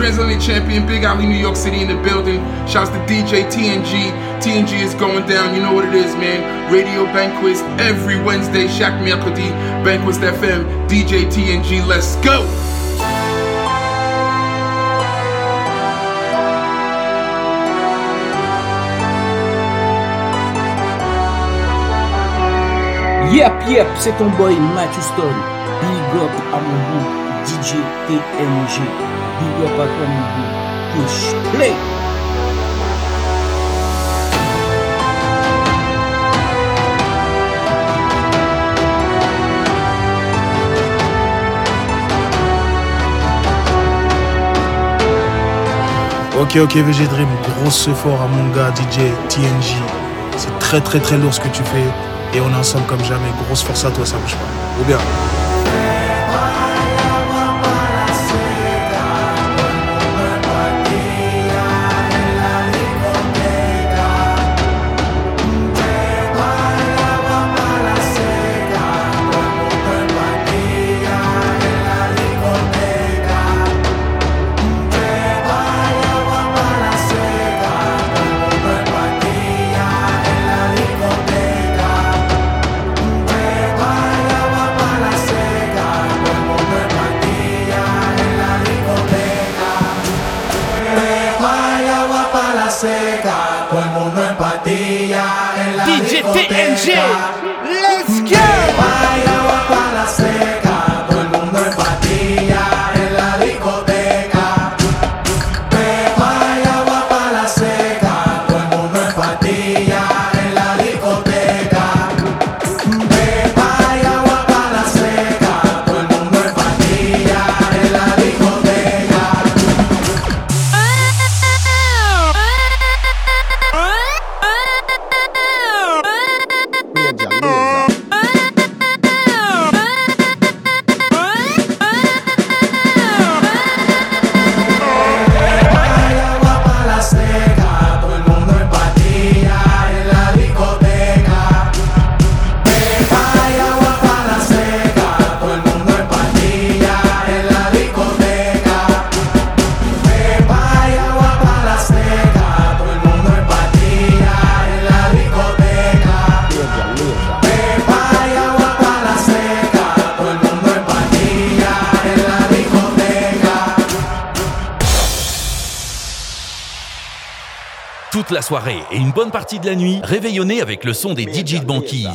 Transatlantic champion, Big Ali, New York City in the building. Shouts to DJ TNG. TNG is going down, you know what it is, man. Radio Banquise every Wednesday, Shaq Mercredi, Banquise FM, DJ TNG, let's go! Yep, yep, c'est ton boy Matthew Stone. Big up à mon DJ TNG. Ok, ok, VG Dream, grosse effort à mon gars DJ TNG. C'est très très très lourd ce que tu fais et on est ensemble comme jamais. Grosse force à toi, ça bouge pas. Ou bien. DJ TNG, let's go! Soirée et une bonne partie de la nuit, réveillonnez avec le son des DJ de banquise.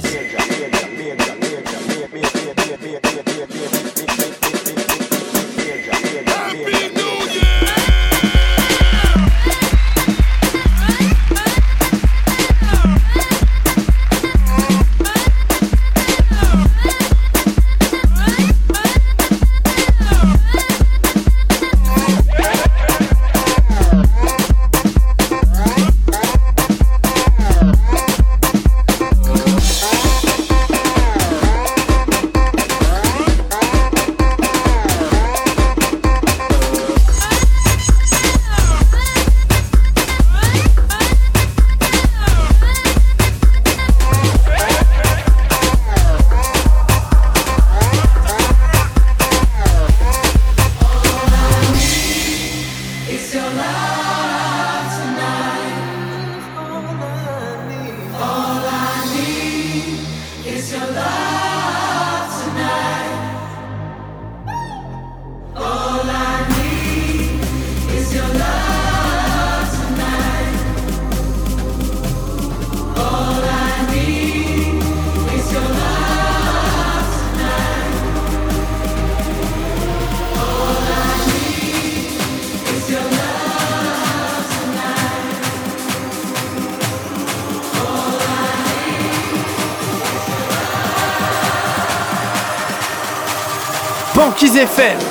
Banquise FM.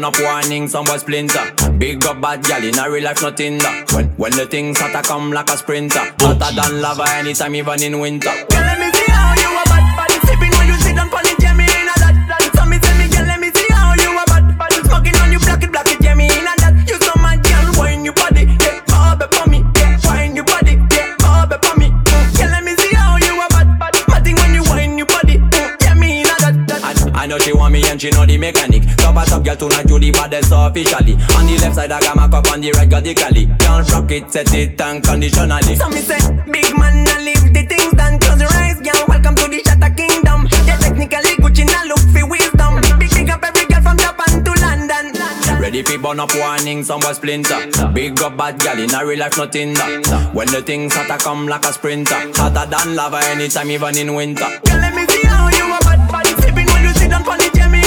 Burn up warning, some boy splinter. Big up bad gal in a real life, nothing that. When, when the things to come like a sprinter. Hotter than lava anytime, even in winter. Top a top girl tonight, you the baddest officially. On the left side, I got my cup on the right, got the cali. Can't rock it, set it unconditionally. So me say, big man, I leave the things done. Close your eyes, girl. Welcome to the Shatter Kingdom. Yeah, technically Gucci now look for wisdom. Big big up every girl from Japan to London. Ready for burn up warning, some boy splinter. Big up bad gal in a real life, nothing that. When the things to come like a sprinter. Hotter than lava anytime, even in winter. Girl, let me see how you a bad bad. Sipping when you sit down on the jammy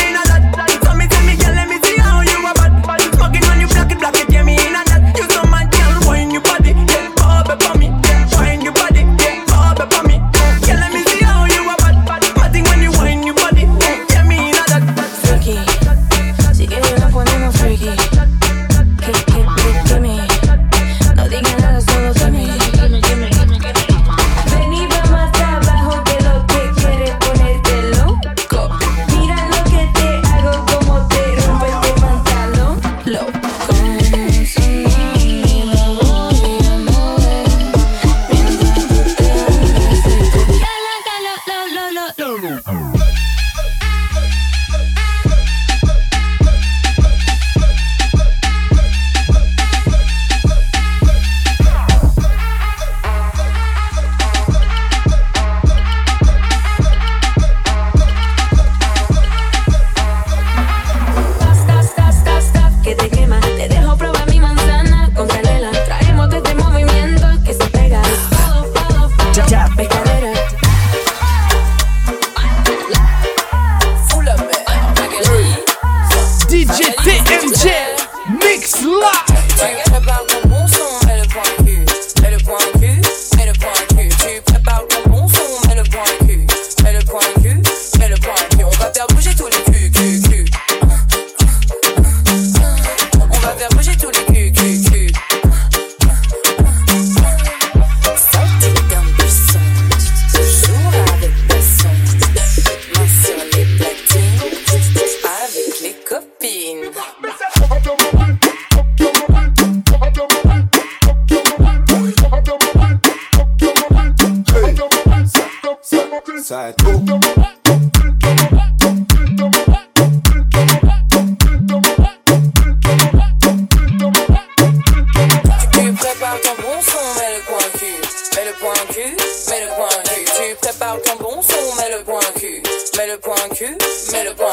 Mets le point cul, mets le point cul. Tu prépares ton bon son, mets le point cul. Mets le point cul, mets le point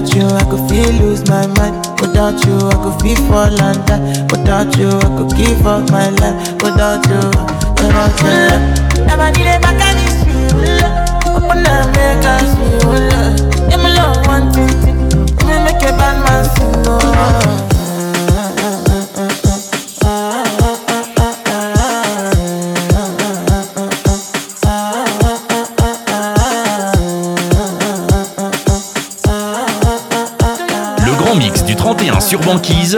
Without you I could feel lose my mind. Without you I could feel fall and die. Without you I could give up my life. Without you, without you Never need a back and you Open up make us Give me love one thing Let me make a bad man sing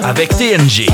Avec TNG.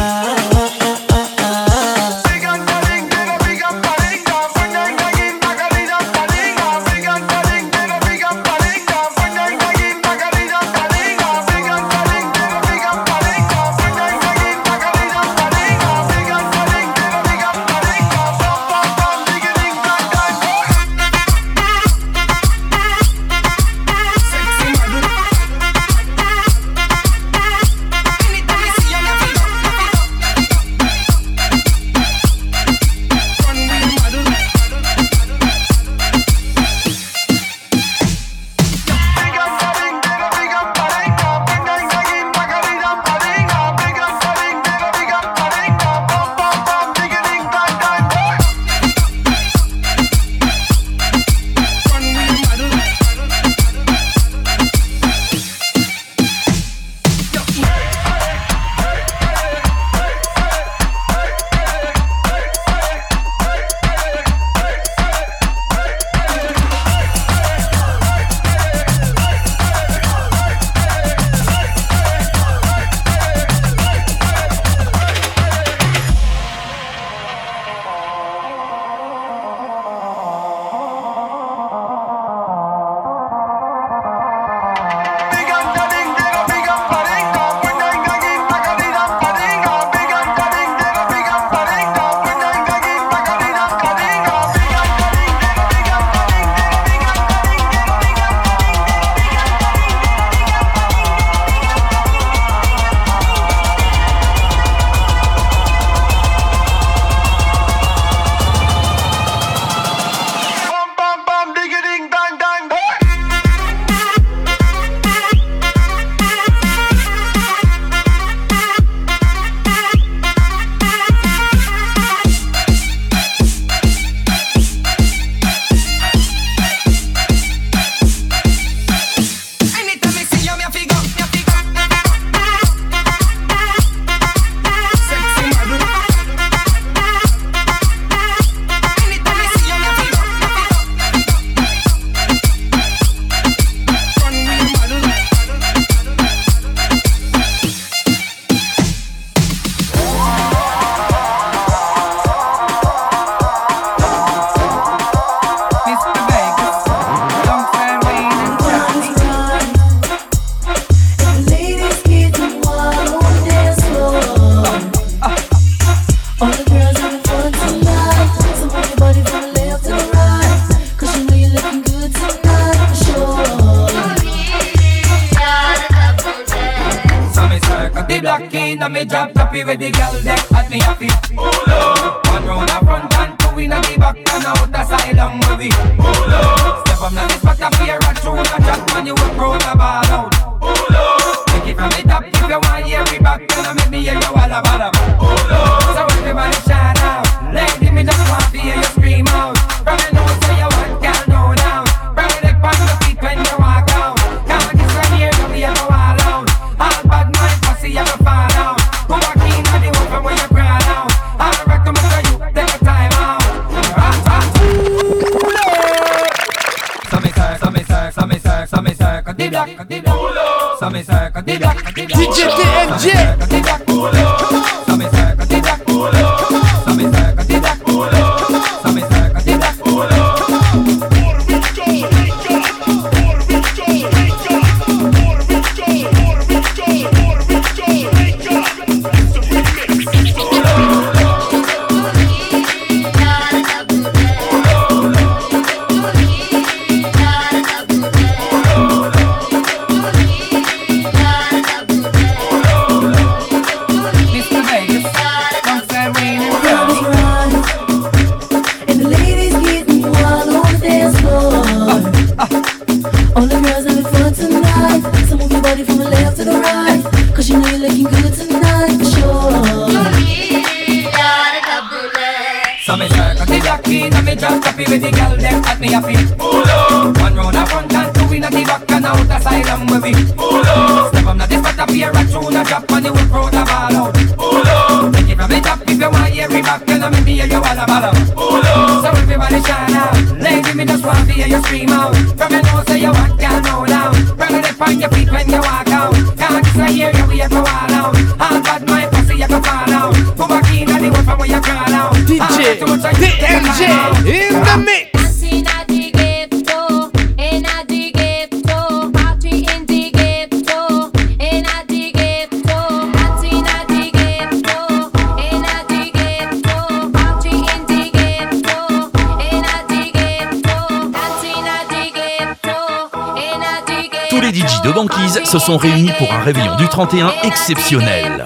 se sont réunis pour un réveillon du 31 exceptionnel.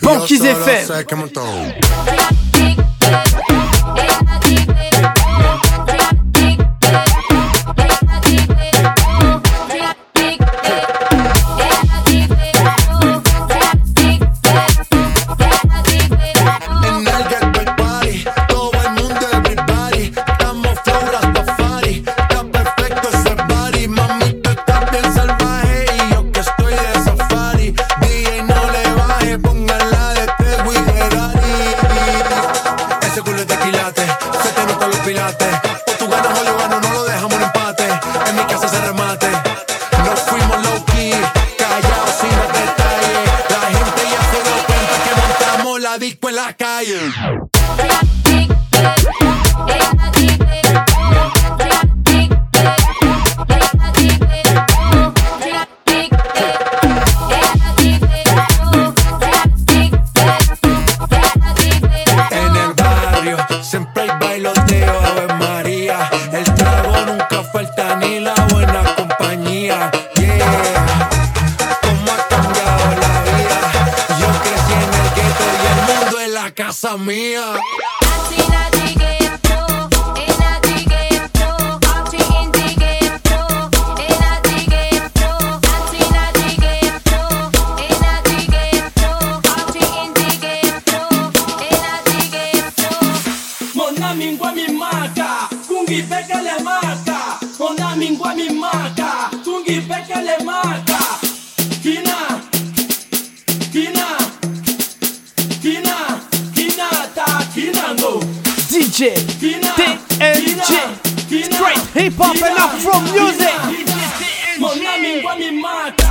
Banquise FM mingwa mimaka tungipekele maka ona mingwa mimaka tungipekele maka. Kina kina kina kina ta kina ngo DJ kina TNG straight hip hop kina, from music. kina, kina, kina, kina, kina,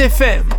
FM.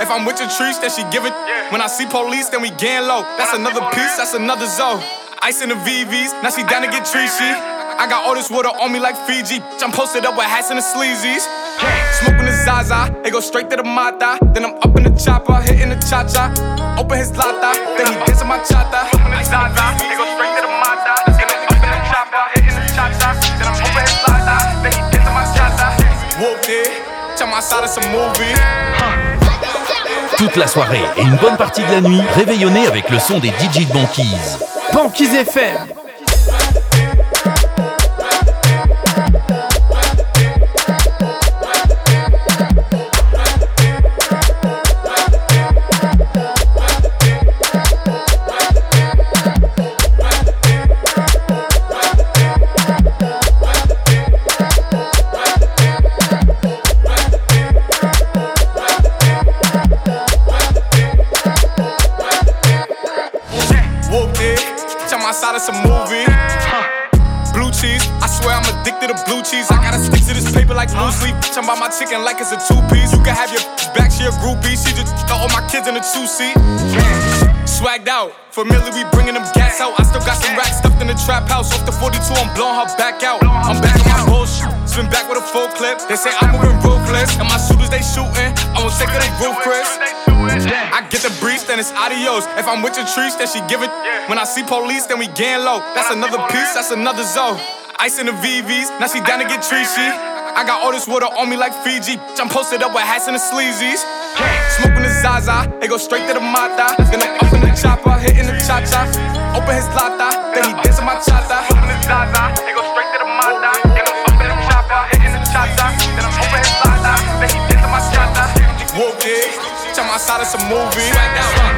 If I'm with your trees, then she give it. When I see police, then we gang low. That's another piece, that's another zone. Ice in the VVs, now she down to get treachy. I got all this water on me like Fiji. I'm posted up with hats and the sleazies. Smoking the Zaza, it go straight to the Mata. Then I'm up in the chopper, hitting the cha cha. Open his lata, then he dancing my chata. Zaza, it go straight to the Mata. Then I'm up in the chopper, hitting the cha cha. Then I'm open his lata, then he dancing my chata. Whooped it, tell my side it's a movie. Toute la soirée et une bonne partie de la nuit, réveillonnez avec le son des DJ de Banquise. Banquise FM. Sleep. I'm about my chicken like it's a two piece. You can have your back, she a groupie. She just all my kids in a two seat. Swagged out, familiar, we bringing them gas out. I still got some racks stuffed in the trap house. Off the 42, I'm blowing her back out. I'm back on my bullshit, spin back with a full clip. They say I'm moving ruthless, and my shooters they shooting. I won't take it, they Chris. I get the breeze, then it's adios. If I'm with your trees, then she give it. When I see police, then we gang low. That's another piece, that's another zone. Ice in the VVs, now she down to get treachy. I got all this water on me like Fiji. I'm posted up with hats and the sleazies. Smoking the Zaza, it go straight to the Mata. Then I'm up in the chopper, hitting the cha cha. Open his lata, then he dancing my chata. Smoking the Zaza, it go straight to the Mata. Then I'm up in the chopper, hitting the cha cha. Then I'm open his lata, then he dancing my chata. Whooped it, tell my side it's a movie.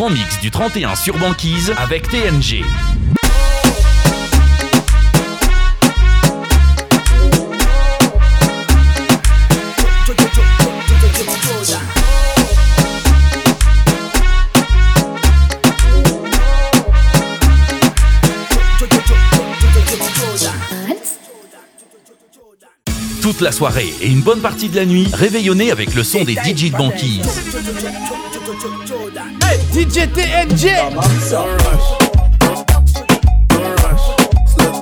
grand mix du 31 sur banquise avec TNG. Toute la soirée et une bonne partie de la nuit, réveillonnez avec le son des DJ de banquise. Hey, DJ TNG. Don't rush, Don't, don't rush. slow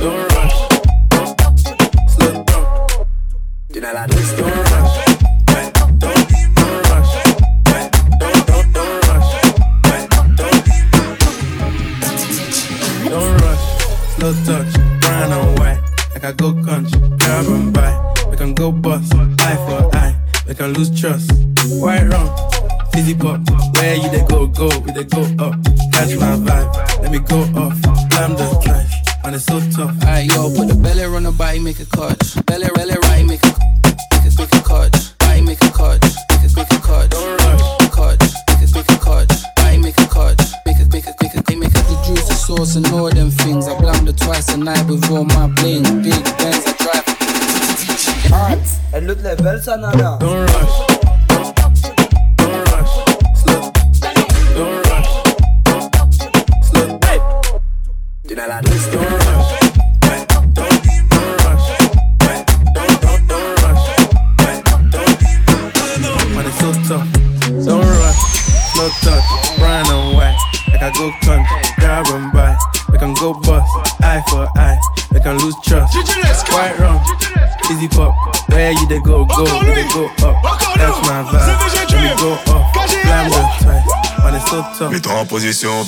Don't rush. Don't. Don't rush. Don't rush, touch, brown and white. Like I go country, grab and. We can go bust, eye for eye. We can lose trust. White rum, fizzy pop. Where you they go, go, we they go up. Catch my vibe, let me go off. Climb the drive, man, it's so tough. Alright, yo, put the belly on the body, make a catch. Belly, belly, right, make a, make a, make a catch. Body, make a catch. Make a, make a catch. Don't rush. Catch. Make a, make a catch. Body, make a catch. Make a, make a, make a, make a, make a. The juice, the sauce, and all them things. I blammed it twice a night with all my bling. Big Benz, I drive. Hot, and l'autre level ça nana. Don't rush. Position,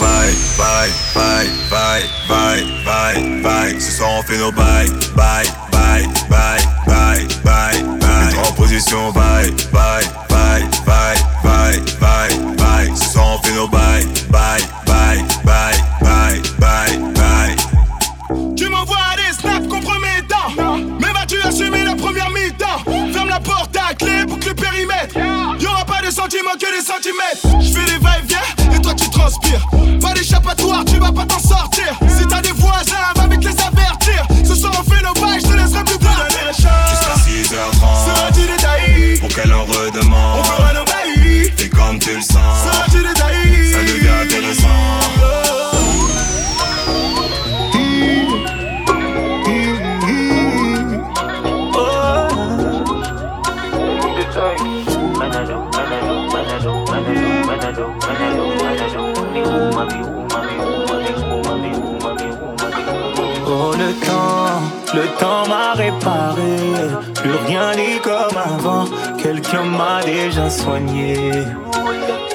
Oh,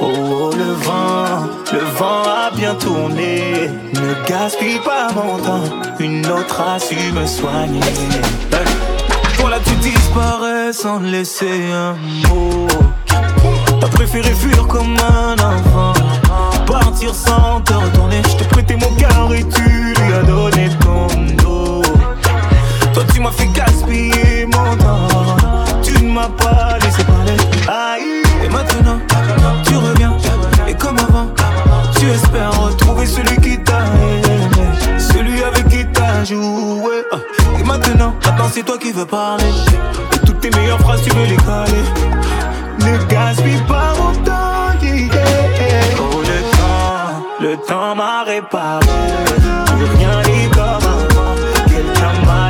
oh, le vent, le vent a bien tourné. Ne gaspille pas mon temps Une autre a su me soigner. Voilà tu disparais sans laisser un mot. T'as préféré fuir comme un enfant. Partir sans te retourner. Je t'ai prêté mon cœur et tu lui as donné ton dos. Toi tu m'as fait gaspiller mon temps. Tu ne m'as pas Et maintenant tu reviens Et comme avant Tu espères retrouver celui qui t'a aimé Celui avec qui t'as joué Et maintenant, maintenant c'est toi qui veux parler Et Tes meilleures phrases, tu veux les coller. Ne gaspille pas mon temps, yeah. Oh, le temps, le temps m'a réparé. Rien n'est comme avant. Quelqu'un m'a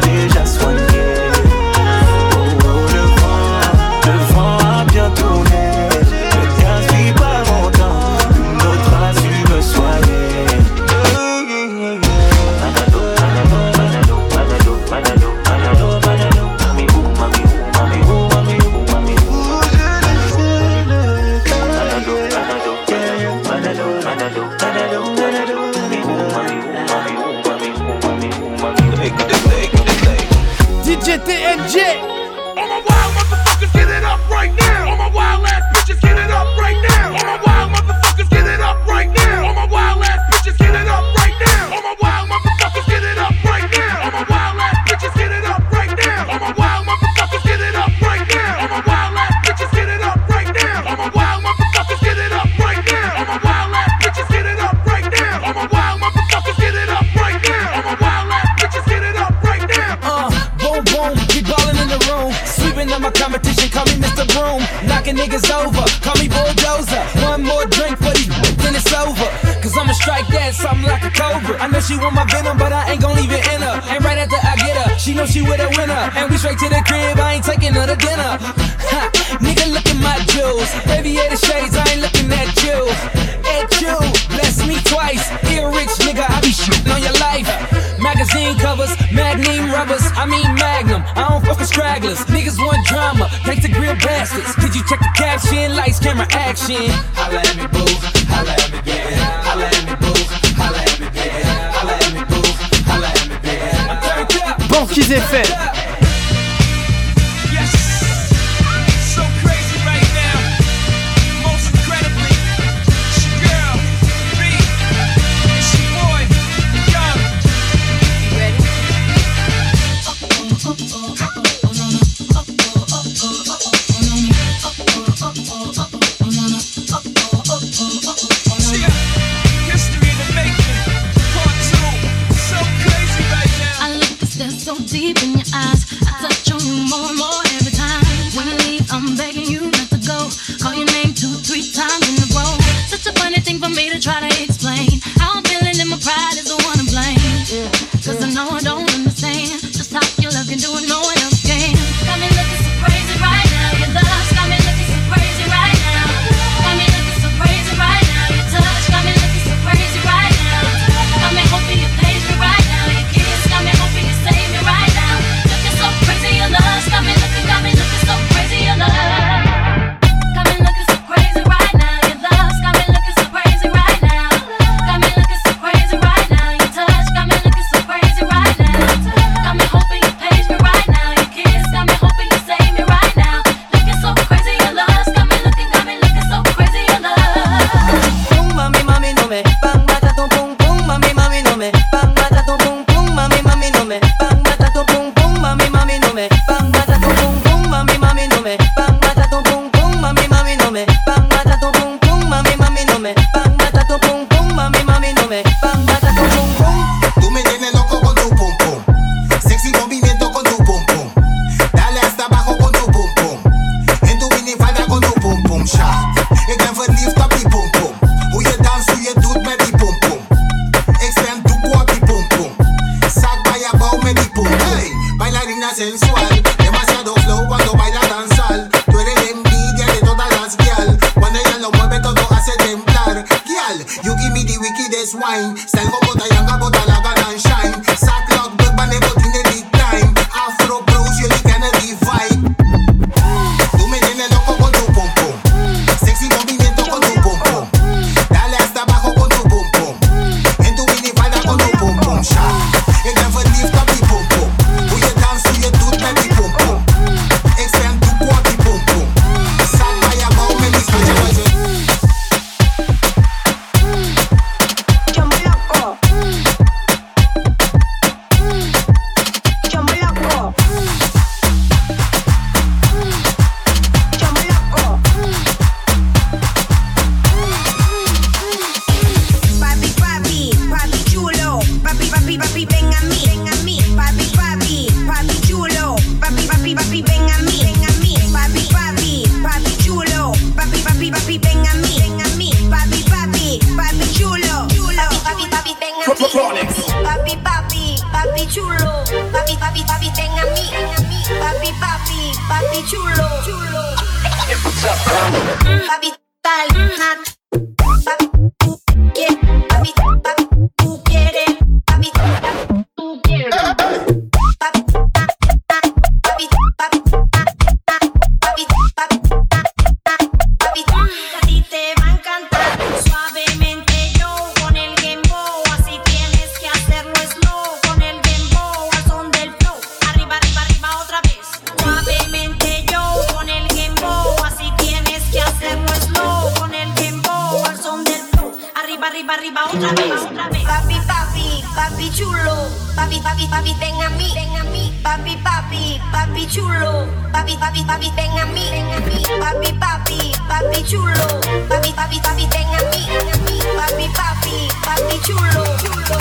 papi, papi, ven a mí, ven a mí, papi, papi, papi chulo, papi, papi, papi, ven a mí, ven a mí, papi, papi, papi chulo, papi, papi, papi, ven a mí, ven a mí, papi, papi, papi chulo, chulo,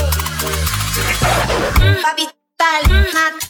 papi, tal,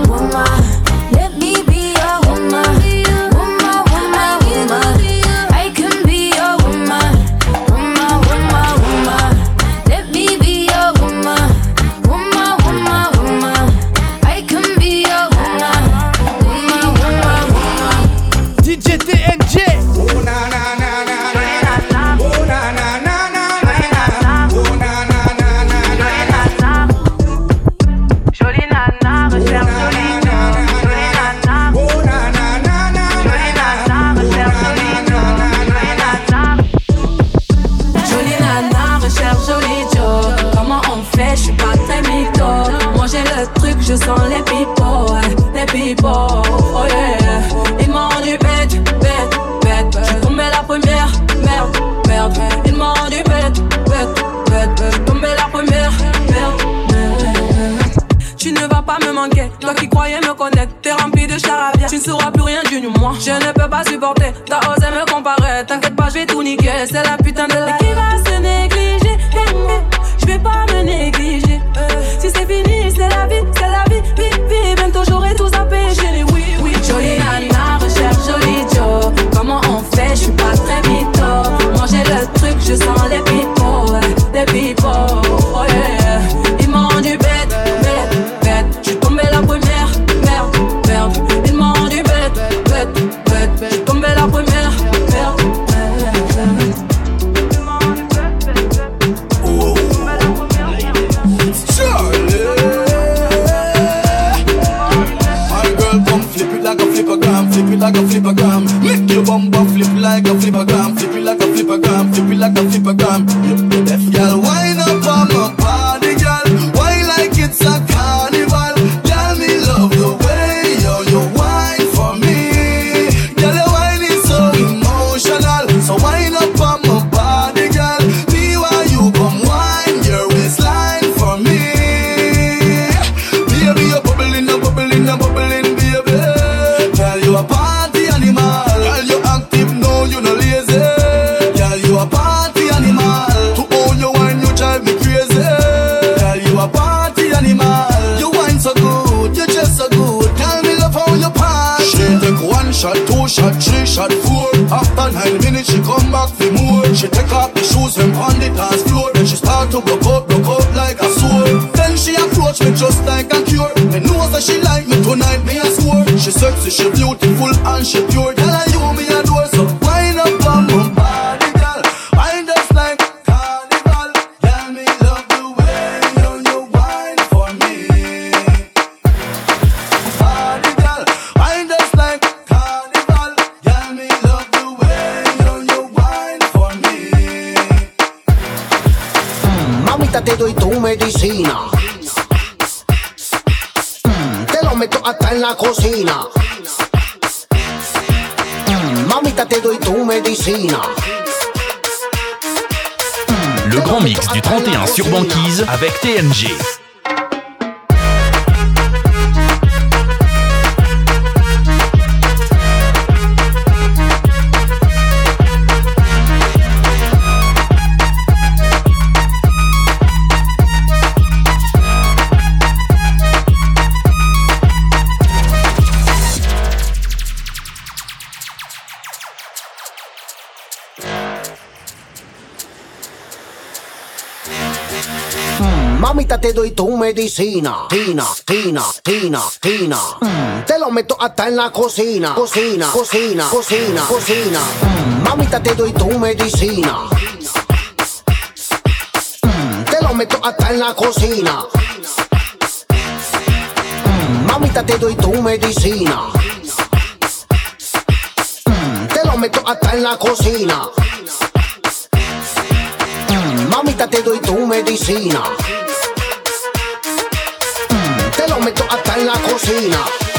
Mamita, te doy tu medicina. Mm, te meto hasta en la cocina. Mamita, mm, te doy tu medicina. Le grand mix du 31 sur banquise avec TNG. ahorita te doy tu medicina. Tina, tina, tina, tina. Mm, te lo meto hasta en la cocina. Cocina, cocina, cocina, cocina. Mm. Mamita, te doy tu medicina. Mm, te lo meto hasta en la cocina. Mm, mamita, te doy tu medicina. Te lo meto hasta en la cocina. Mamita, te doy tu medicina lo meto hasta en la cocina.